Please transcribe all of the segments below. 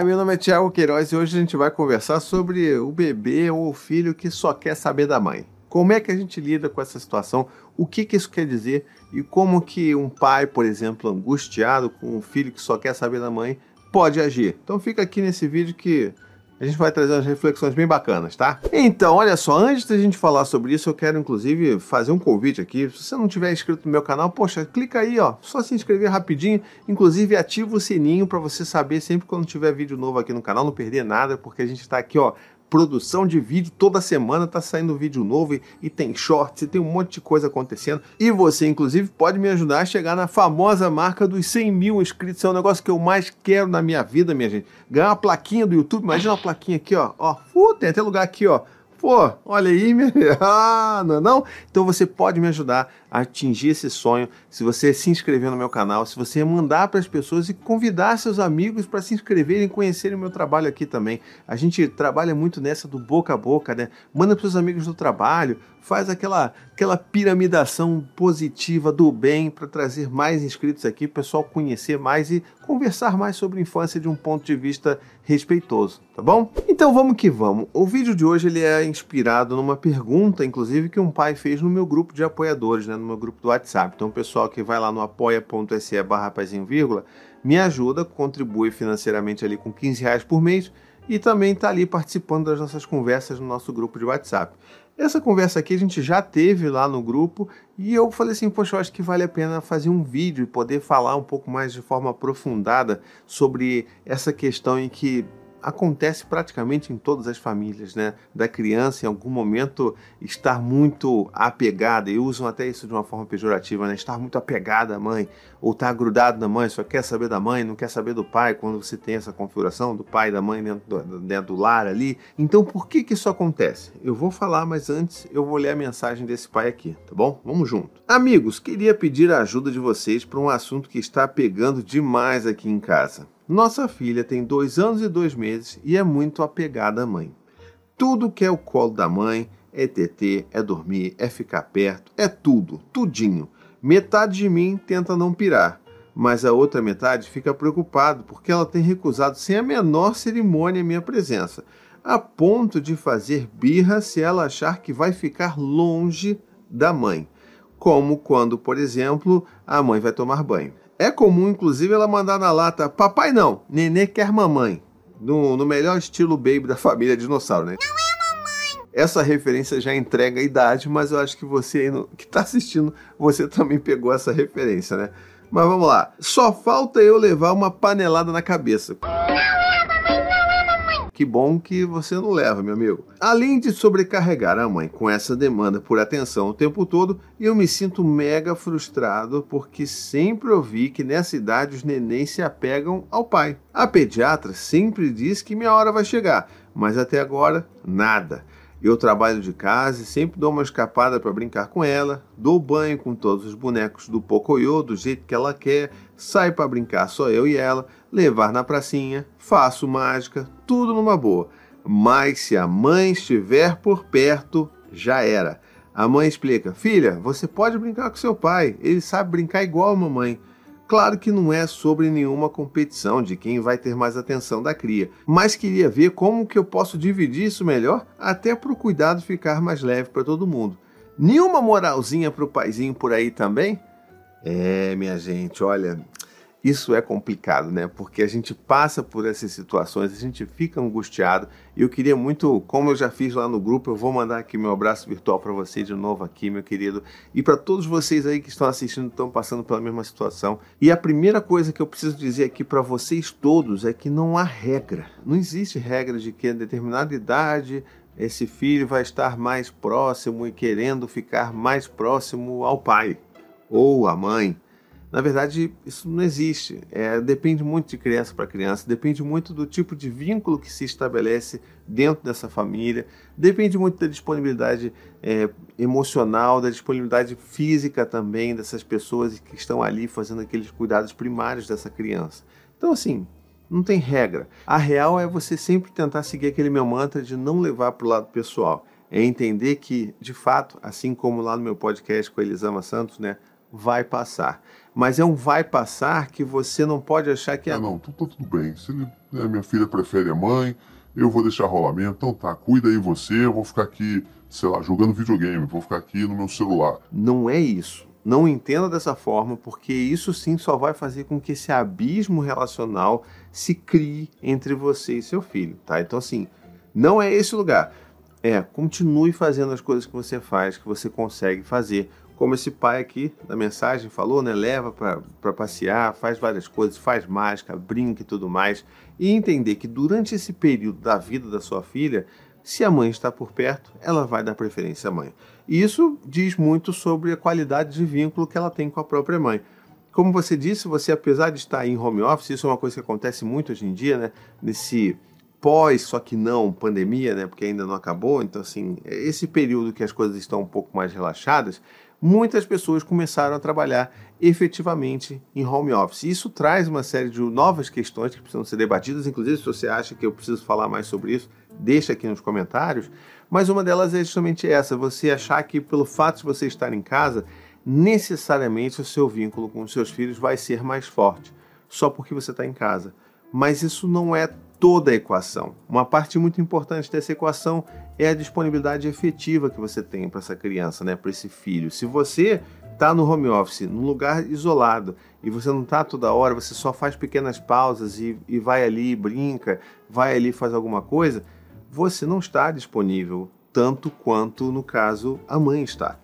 Olá, meu nome é Tiago Queiroz e hoje a gente vai conversar sobre o bebê ou o filho que só quer saber da mãe. Como é que a gente lida com essa situação? O que, que isso quer dizer? E como que um pai, por exemplo, angustiado com um filho que só quer saber da mãe, pode agir? Então fica aqui nesse vídeo que a gente vai trazer umas reflexões bem bacanas, tá? Então, olha só, antes da gente falar sobre isso, eu quero inclusive fazer um convite aqui. Se você não tiver inscrito no meu canal, poxa, clica aí, ó, só se inscrever rapidinho. Inclusive, ativa o sininho para você saber sempre quando tiver vídeo novo aqui no canal, não perder nada, porque a gente está aqui, ó, produção de vídeo toda semana, tá saindo vídeo novo e, e, tem shorts, e tem um monte de coisa acontecendo. E você, inclusive, pode me ajudar a chegar na famosa marca dos 100 mil inscritos. É um negócio que eu mais quero na minha vida, minha gente. Ganhar uma plaquinha do YouTube, imagina uma plaquinha aqui, ó. ó uh, tem até lugar aqui, ó Pô, olha aí, minha... ah, não, é não? Então você pode me ajudar a atingir esse sonho se você se inscrever no meu canal, se você mandar para as pessoas e convidar seus amigos para se inscreverem e conhecerem o meu trabalho aqui também. A gente trabalha muito nessa do boca a boca, né? Manda para os amigos do trabalho, faz aquela, aquela piramidação positiva do bem para trazer mais inscritos aqui, o pessoal conhecer mais e conversar mais sobre infância de um ponto de vista respeitoso, tá bom? Então vamos que vamos. O vídeo de hoje ele é inspirado numa pergunta, inclusive, que um pai fez no meu grupo de apoiadores, né, no meu grupo do WhatsApp. Então o pessoal que vai lá no apoia.se barra vírgula, me ajuda, contribui financeiramente ali com 15 reais por mês e também está ali participando das nossas conversas no nosso grupo de WhatsApp. Essa conversa aqui a gente já teve lá no grupo e eu falei assim, poxa, eu acho que vale a pena fazer um vídeo e poder falar um pouco mais de forma aprofundada sobre essa questão em que acontece praticamente em todas as famílias, né? Da criança em algum momento estar muito apegada, e usam até isso de uma forma pejorativa, né? Estar muito apegada à mãe, ou estar grudado na mãe, só quer saber da mãe, não quer saber do pai, quando você tem essa configuração do pai e da mãe dentro do, dentro do lar ali. Então, por que que isso acontece? Eu vou falar, mas antes eu vou ler a mensagem desse pai aqui, tá bom? Vamos junto. Amigos, queria pedir a ajuda de vocês para um assunto que está pegando demais aqui em casa. Nossa filha tem dois anos e dois meses e é muito apegada à mãe. Tudo que é o colo da mãe, é TT, é dormir, é ficar perto, é tudo, tudinho. Metade de mim tenta não pirar, mas a outra metade fica preocupado porque ela tem recusado sem a menor cerimônia a minha presença, a ponto de fazer birra se ela achar que vai ficar longe da mãe, como quando, por exemplo, a mãe vai tomar banho. É comum, inclusive, ela mandar na lata: Papai não, nenê quer mamãe. No, no melhor estilo baby da família dinossauro, né? Não é mamãe! Essa referência já entrega a idade, mas eu acho que você aí no, que está assistindo, você também pegou essa referência, né? Mas vamos lá. Só falta eu levar uma panelada na cabeça. Que bom que você não leva, meu amigo. Além de sobrecarregar a mãe com essa demanda por atenção o tempo todo, eu me sinto mega frustrado porque sempre ouvi que nessa idade os nenéns se apegam ao pai. A pediatra sempre diz que minha hora vai chegar, mas até agora nada. Eu trabalho de casa e sempre dou uma escapada para brincar com ela, dou banho com todos os bonecos do Pocoyo do jeito que ela quer, saio para brincar só eu e ela, levar na pracinha, faço mágica, tudo numa boa. Mas se a mãe estiver por perto, já era. A mãe explica: Filha, você pode brincar com seu pai, ele sabe brincar igual a mamãe. Claro que não é sobre nenhuma competição de quem vai ter mais atenção da cria, mas queria ver como que eu posso dividir isso melhor, até para o cuidado ficar mais leve para todo mundo. Nenhuma moralzinha para o paizinho por aí também? É, minha gente, olha, isso é complicado, né? Porque a gente passa por essas situações, a gente fica angustiado. E eu queria muito, como eu já fiz lá no grupo, eu vou mandar aqui meu abraço virtual para você de novo aqui, meu querido, e para todos vocês aí que estão assistindo, estão passando pela mesma situação. E a primeira coisa que eu preciso dizer aqui para vocês todos é que não há regra. Não existe regra de que a determinada idade esse filho vai estar mais próximo e querendo ficar mais próximo ao pai ou à mãe. Na verdade, isso não existe. É, depende muito de criança para criança, depende muito do tipo de vínculo que se estabelece dentro dessa família, depende muito da disponibilidade é, emocional, da disponibilidade física também dessas pessoas que estão ali fazendo aqueles cuidados primários dessa criança. Então, assim, não tem regra. A real é você sempre tentar seguir aquele meu mantra de não levar para o lado pessoal. É entender que, de fato, assim como lá no meu podcast com a Elisama Santos, né, vai passar. mas é um vai passar que você não pode achar que é. Ah, não, tá, tá tudo bem. Se ele, né, minha filha prefere a mãe, eu vou deixar rolar mesmo. Então tá, cuida aí você, eu vou ficar aqui, sei lá, jogando videogame, vou ficar aqui no meu celular. Não é isso. Não entenda dessa forma, porque isso sim só vai fazer com que esse abismo relacional se crie entre você e seu filho, tá? Então, assim, não é esse lugar. É, continue fazendo as coisas que você faz, que você consegue fazer. Como esse pai aqui da mensagem falou, né? Leva para passear, faz várias coisas, faz mágica, brinca e tudo mais. E entender que durante esse período da vida da sua filha, se a mãe está por perto, ela vai dar preferência à mãe. E isso diz muito sobre a qualidade de vínculo que ela tem com a própria mãe. Como você disse, você apesar de estar em home office, isso é uma coisa que acontece muito hoje em dia, né? Nesse pós, só que não pandemia, né? Porque ainda não acabou. Então, assim, esse período que as coisas estão um pouco mais relaxadas, muitas pessoas começaram a trabalhar efetivamente em home office. Isso traz uma série de novas questões que precisam ser debatidas. Inclusive, se você acha que eu preciso falar mais sobre isso, deixa aqui nos comentários. Mas uma delas é justamente essa: você achar que pelo fato de você estar em casa, necessariamente o seu vínculo com os seus filhos vai ser mais forte, só porque você está em casa. Mas isso não é toda a equação. Uma parte muito importante dessa equação é a disponibilidade efetiva que você tem para essa criança, né, para esse filho. Se você está no home office, num lugar isolado, e você não está toda hora, você só faz pequenas pausas e, e vai ali, brinca, vai ali, faz alguma coisa, você não está disponível tanto quanto, no caso, a mãe está.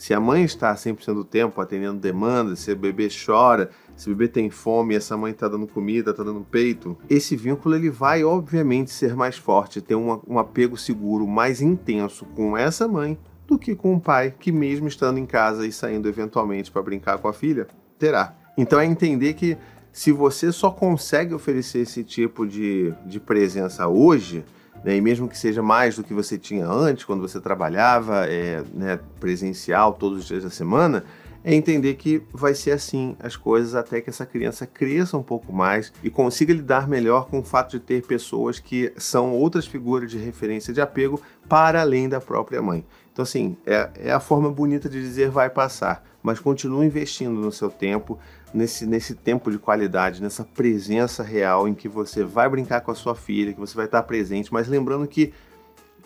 Se a mãe está 100% do tempo atendendo demandas, se o bebê chora, se o bebê tem fome essa mãe está dando comida, está dando peito, esse vínculo ele vai obviamente ser mais forte, ter um, um apego seguro mais intenso com essa mãe do que com o pai que mesmo estando em casa e saindo eventualmente para brincar com a filha, terá. Então é entender que se você só consegue oferecer esse tipo de, de presença hoje, né, e mesmo que seja mais do que você tinha antes, quando você trabalhava é, né, presencial todos os dias da semana, é entender que vai ser assim as coisas até que essa criança cresça um pouco mais e consiga lidar melhor com o fato de ter pessoas que são outras figuras de referência de apego para além da própria mãe. Então, assim, é, é a forma bonita de dizer vai passar, mas continue investindo no seu tempo, nesse, nesse tempo de qualidade, nessa presença real em que você vai brincar com a sua filha, que você vai estar presente, mas lembrando que,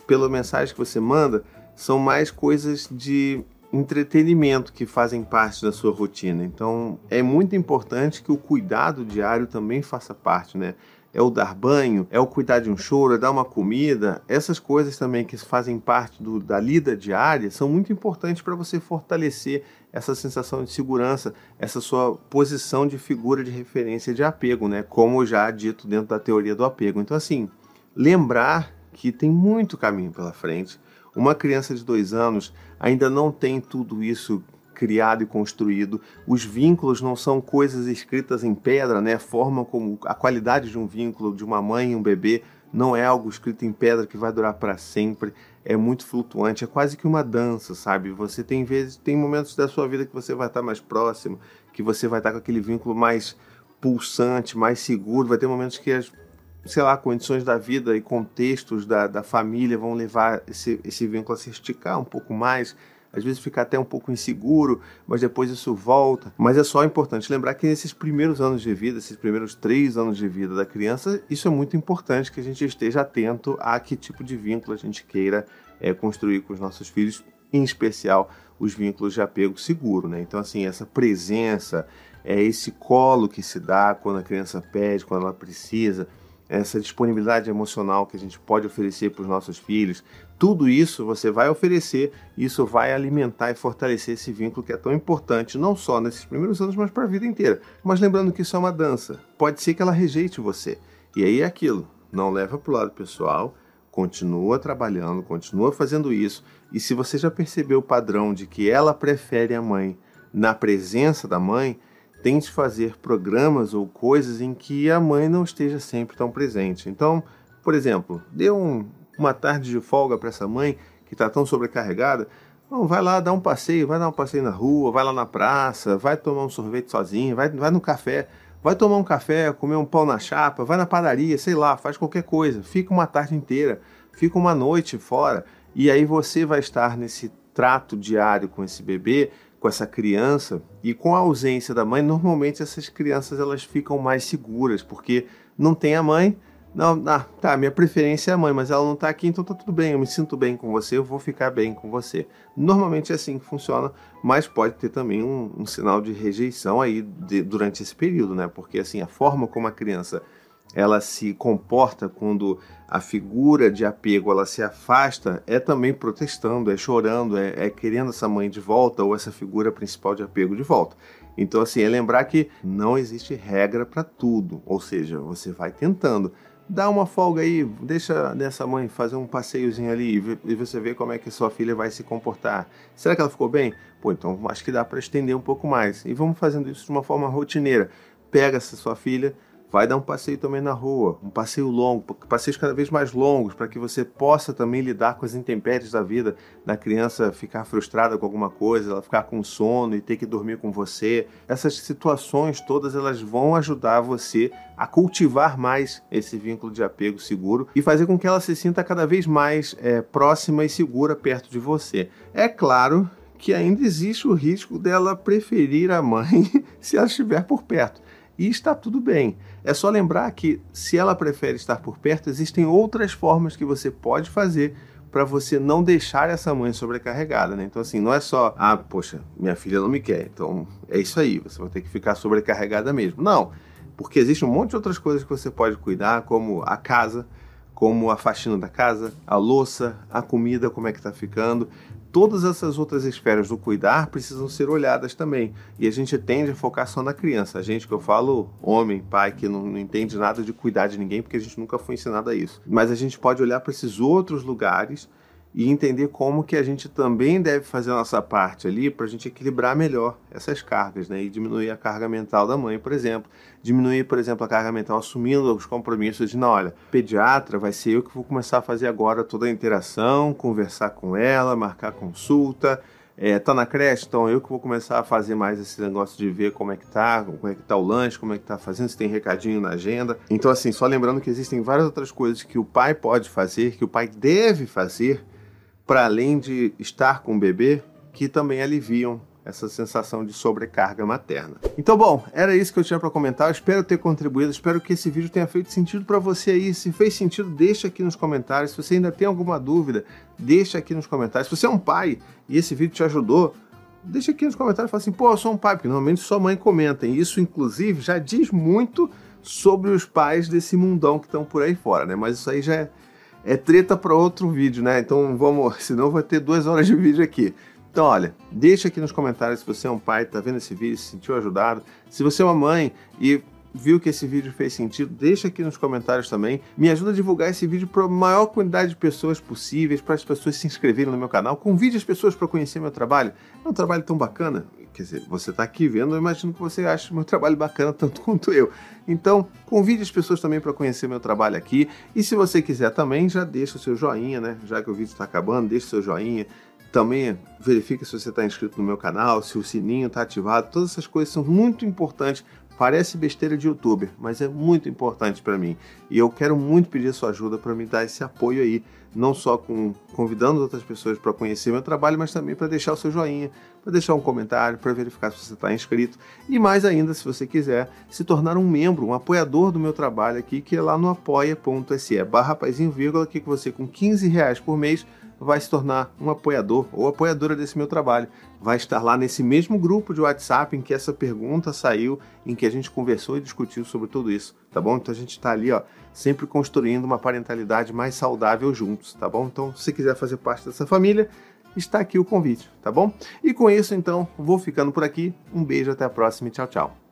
pela mensagem que você manda, são mais coisas de entretenimento que fazem parte da sua rotina. Então, é muito importante que o cuidado diário também faça parte, né? É o dar banho, é o cuidar de um choro, é dar uma comida. Essas coisas também que fazem parte do, da lida diária são muito importantes para você fortalecer essa sensação de segurança, essa sua posição de figura de referência de apego, né? Como já dito dentro da teoria do apego. Então, assim, lembrar que tem muito caminho pela frente. Uma criança de dois anos ainda não tem tudo isso criado e construído. Os vínculos não são coisas escritas em pedra, né? A forma como a qualidade de um vínculo de uma mãe e um bebê não é algo escrito em pedra que vai durar para sempre. É muito flutuante, é quase que uma dança, sabe? Você tem vezes, tem momentos da sua vida que você vai estar mais próximo, que você vai estar com aquele vínculo mais pulsante, mais seguro. Vai ter momentos que as sei lá, condições da vida e contextos da, da família vão levar esse, esse vínculo a se esticar um pouco mais, às vezes fica até um pouco inseguro, mas depois isso volta. Mas é só importante lembrar que nesses primeiros anos de vida, esses primeiros três anos de vida da criança, isso é muito importante que a gente esteja atento a que tipo de vínculo a gente queira é, construir com os nossos filhos, em especial os vínculos de apego seguro, né? Então, assim, essa presença, é esse colo que se dá quando a criança pede, quando ela precisa, essa disponibilidade emocional que a gente pode oferecer para os nossos filhos, tudo isso você vai oferecer, isso vai alimentar e fortalecer esse vínculo que é tão importante, não só nesses primeiros anos, mas para a vida inteira. Mas lembrando que isso é uma dança, pode ser que ela rejeite você. E aí é aquilo, não leva para o lado pessoal, continua trabalhando, continua fazendo isso. E se você já percebeu o padrão de que ela prefere a mãe na presença da mãe, tente fazer programas ou coisas em que a mãe não esteja sempre tão presente. Então, por exemplo, dê um, uma tarde de folga para essa mãe que está tão sobrecarregada. Não, vai lá dar um passeio, vai dar um passeio na rua, vai lá na praça, vai tomar um sorvete sozinho, vai, vai no café, vai tomar um café, comer um pão na chapa, vai na padaria, sei lá, faz qualquer coisa. Fica uma tarde inteira, fica uma noite fora e aí você vai estar nesse trato diário com esse bebê com essa criança e com a ausência da mãe, normalmente essas crianças elas ficam mais seguras, porque não tem a mãe. Não, ah, tá, minha preferência é a mãe, mas ela não tá aqui, então tá tudo bem, eu me sinto bem com você, eu vou ficar bem com você. Normalmente é assim que funciona, mas pode ter também um, um sinal de rejeição aí de, durante esse período, né? Porque assim, a forma como a criança ela se comporta quando a figura de apego ela se afasta é também protestando, é chorando, é, é querendo essa mãe de volta ou essa figura principal de apego de volta. Então, assim, é lembrar que não existe regra para tudo, ou seja, você vai tentando. Dá uma folga aí, deixa dessa mãe fazer um passeiozinho ali e você vê como é que sua filha vai se comportar. Será que ela ficou bem? Pô, então acho que dá para estender um pouco mais. E vamos fazendo isso de uma forma rotineira. Pega essa sua filha, vai dar um passeio também na rua, um passeio longo, passeios cada vez mais longos, para que você possa também lidar com as intempéries da vida, da criança ficar frustrada com alguma coisa, ela ficar com sono e ter que dormir com você. Essas situações todas elas vão ajudar você a cultivar mais esse vínculo de apego seguro e fazer com que ela se sinta cada vez mais é, próxima e segura perto de você. É claro que ainda existe o risco dela preferir a mãe se ela estiver por perto e está tudo bem. É só lembrar que, se ela prefere estar por perto, existem outras formas que você pode fazer para você não deixar essa mãe sobrecarregada, né? Então, assim, não é só, ah, poxa, minha filha não me quer, então é isso aí, você vai ter que ficar sobrecarregada mesmo. Não, porque existe um monte de outras coisas que você pode cuidar, como a casa, como a faxina da casa, a louça, a comida, como é que está ficando todas essas outras esferas do cuidar precisam ser olhadas também. E a gente tende a focar só na criança. A gente que eu falo, homem, pai, que não, não entende nada de cuidar de ninguém, porque a gente nunca foi ensinado a isso. Mas a gente pode olhar para esses outros lugares e entender como que a gente também deve fazer a nossa parte ali para a gente equilibrar melhor essas cargas, né? E diminuir a carga mental da mãe, por exemplo. Diminuir, por exemplo, a carga mental assumindo os compromissos de, não, olha, pediatra vai ser eu que vou começar a fazer agora toda a interação, conversar com ela, marcar consulta, é, tá na creche, então eu que vou começar a fazer mais esse negócio de ver como é que tá, como é que tá o lanche, como é que tá fazendo, se tem recadinho na agenda. Então, assim, só lembrando que existem várias outras coisas que o pai pode fazer, que o pai deve fazer para além de estar com o bebê, que também aliviam essa sensação de sobrecarga materna. Então, bom, era isso que eu tinha para comentar. Eu espero ter contribuído, espero que esse vídeo tenha feito sentido para você aí. Se fez sentido, deixa aqui nos comentários. Se você ainda tem alguma dúvida, deixa aqui nos comentários. Se você é um pai e esse vídeo te ajudou, deixa aqui nos comentários fala assim: pô, eu sou um pai, porque normalmente sua mãe comenta. E isso, inclusive, já diz muito sobre os pais desse mundão que estão por aí fora, né? Mas isso aí já é é treta para outro vídeo, né? Então vamos, senão vai ter duas horas de vídeo aqui. Então, olha, deixa aqui nos comentários se você é um pai, tá vendo esse vídeo, se sentiu ajudado. Se você é uma mãe e viu que esse vídeo fez sentido, deixa aqui nos comentários também. Me ajuda a divulgar esse vídeo para a maior quantidade de pessoas possíveis, para as pessoas se inscreverem no meu canal. Convide as pessoas para conhecer meu trabalho. É um trabalho tão bacana. Quer dizer, você está aqui vendo, eu imagino que você acha meu trabalho bacana tanto quanto eu. Então, convide as pessoas também para conhecer meu trabalho aqui. E se você quiser também, já deixa o seu joinha, né? Já que o vídeo está acabando, deixa o seu joinha. Também verifique se você está inscrito no meu canal, se o sininho está ativado. Todas essas coisas são muito importantes Parece besteira de youtuber, mas é muito importante para mim. E eu quero muito pedir sua ajuda para me dar esse apoio aí, não só com convidando outras pessoas para conhecer meu trabalho, mas também para deixar o seu joinha, para deixar um comentário, para verificar se você está inscrito. E mais ainda, se você quiser se tornar um membro, um apoiador do meu trabalho aqui, que é lá no apoia.se barra vírgula, que você com 15 reais por mês vai se tornar um apoiador ou apoiadora desse meu trabalho. Vai estar lá nesse mesmo grupo de WhatsApp em que essa pergunta saiu, em que a gente conversou e discutiu sobre tudo isso, tá bom? Então a gente está ali, ó, sempre construindo uma parentalidade mais saudável juntos, tá bom? Então, se quiser fazer parte dessa família, está aqui o convite, tá bom? E com isso, então, vou ficando por aqui. Um beijo, até a próxima e tchau, tchau.